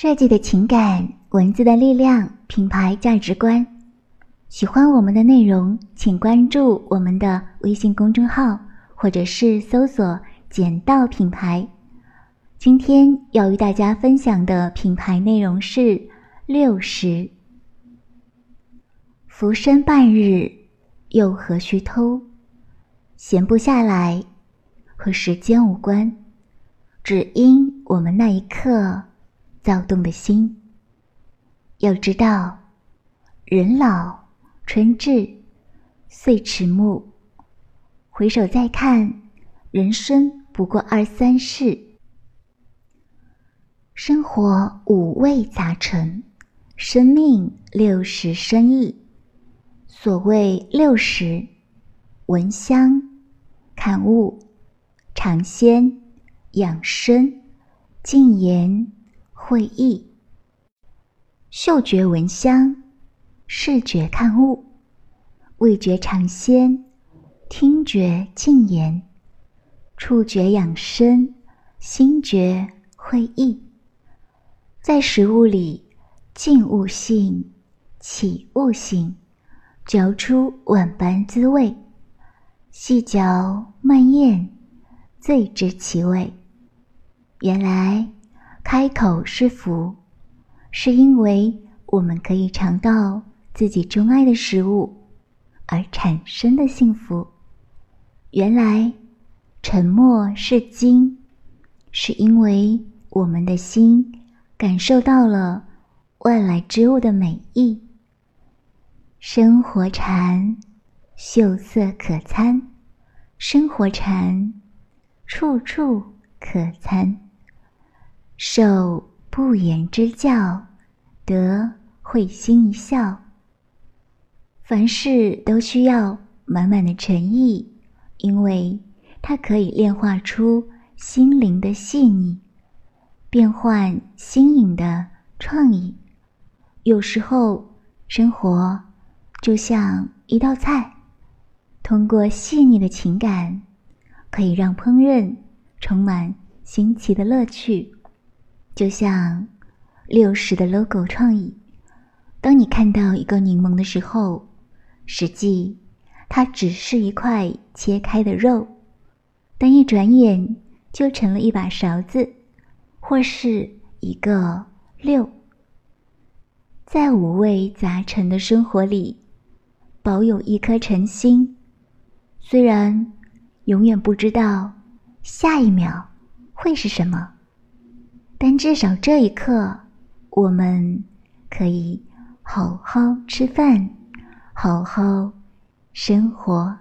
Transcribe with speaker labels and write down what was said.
Speaker 1: 设计的情感，文字的力量，品牌价值观。喜欢我们的内容，请关注我们的微信公众号，或者是搜索“简道品牌”。今天要与大家分享的品牌内容是六十。浮生半日，又何须偷？闲不下来，和时间无关，只因我们那一刻。躁动的心。要知道，人老春至，岁迟暮。回首再看，人生不过二三事。生活五味杂陈，生命六十生意。所谓六十：闻香、看物、尝鲜、养生、静言。会意，嗅觉闻香，视觉看物，味觉尝鲜，听觉静言，触觉养生，心觉会意。在食物里，静物性，起物性，嚼出万般滋味，细嚼慢咽，最知其味。原来。开口是福，是因为我们可以尝到自己钟爱的食物而产生的幸福。原来，沉默是金，是因为我们的心感受到了外来之物的美意。生活禅，秀色可餐；生活禅，处处可餐。受不言之教，得会心一笑。凡事都需要满满的诚意，因为它可以炼化出心灵的细腻，变换新颖的创意。有时候，生活就像一道菜，通过细腻的情感，可以让烹饪充满新奇的乐趣。就像六十的 logo 创意，当你看到一个柠檬的时候，实际它只是一块切开的肉，但一转眼就成了一把勺子，或是一个六。在五味杂陈的生活里，保有一颗诚心，虽然永远不知道下一秒会是什么。但至少这一刻，我们可以好好吃饭，好好生活。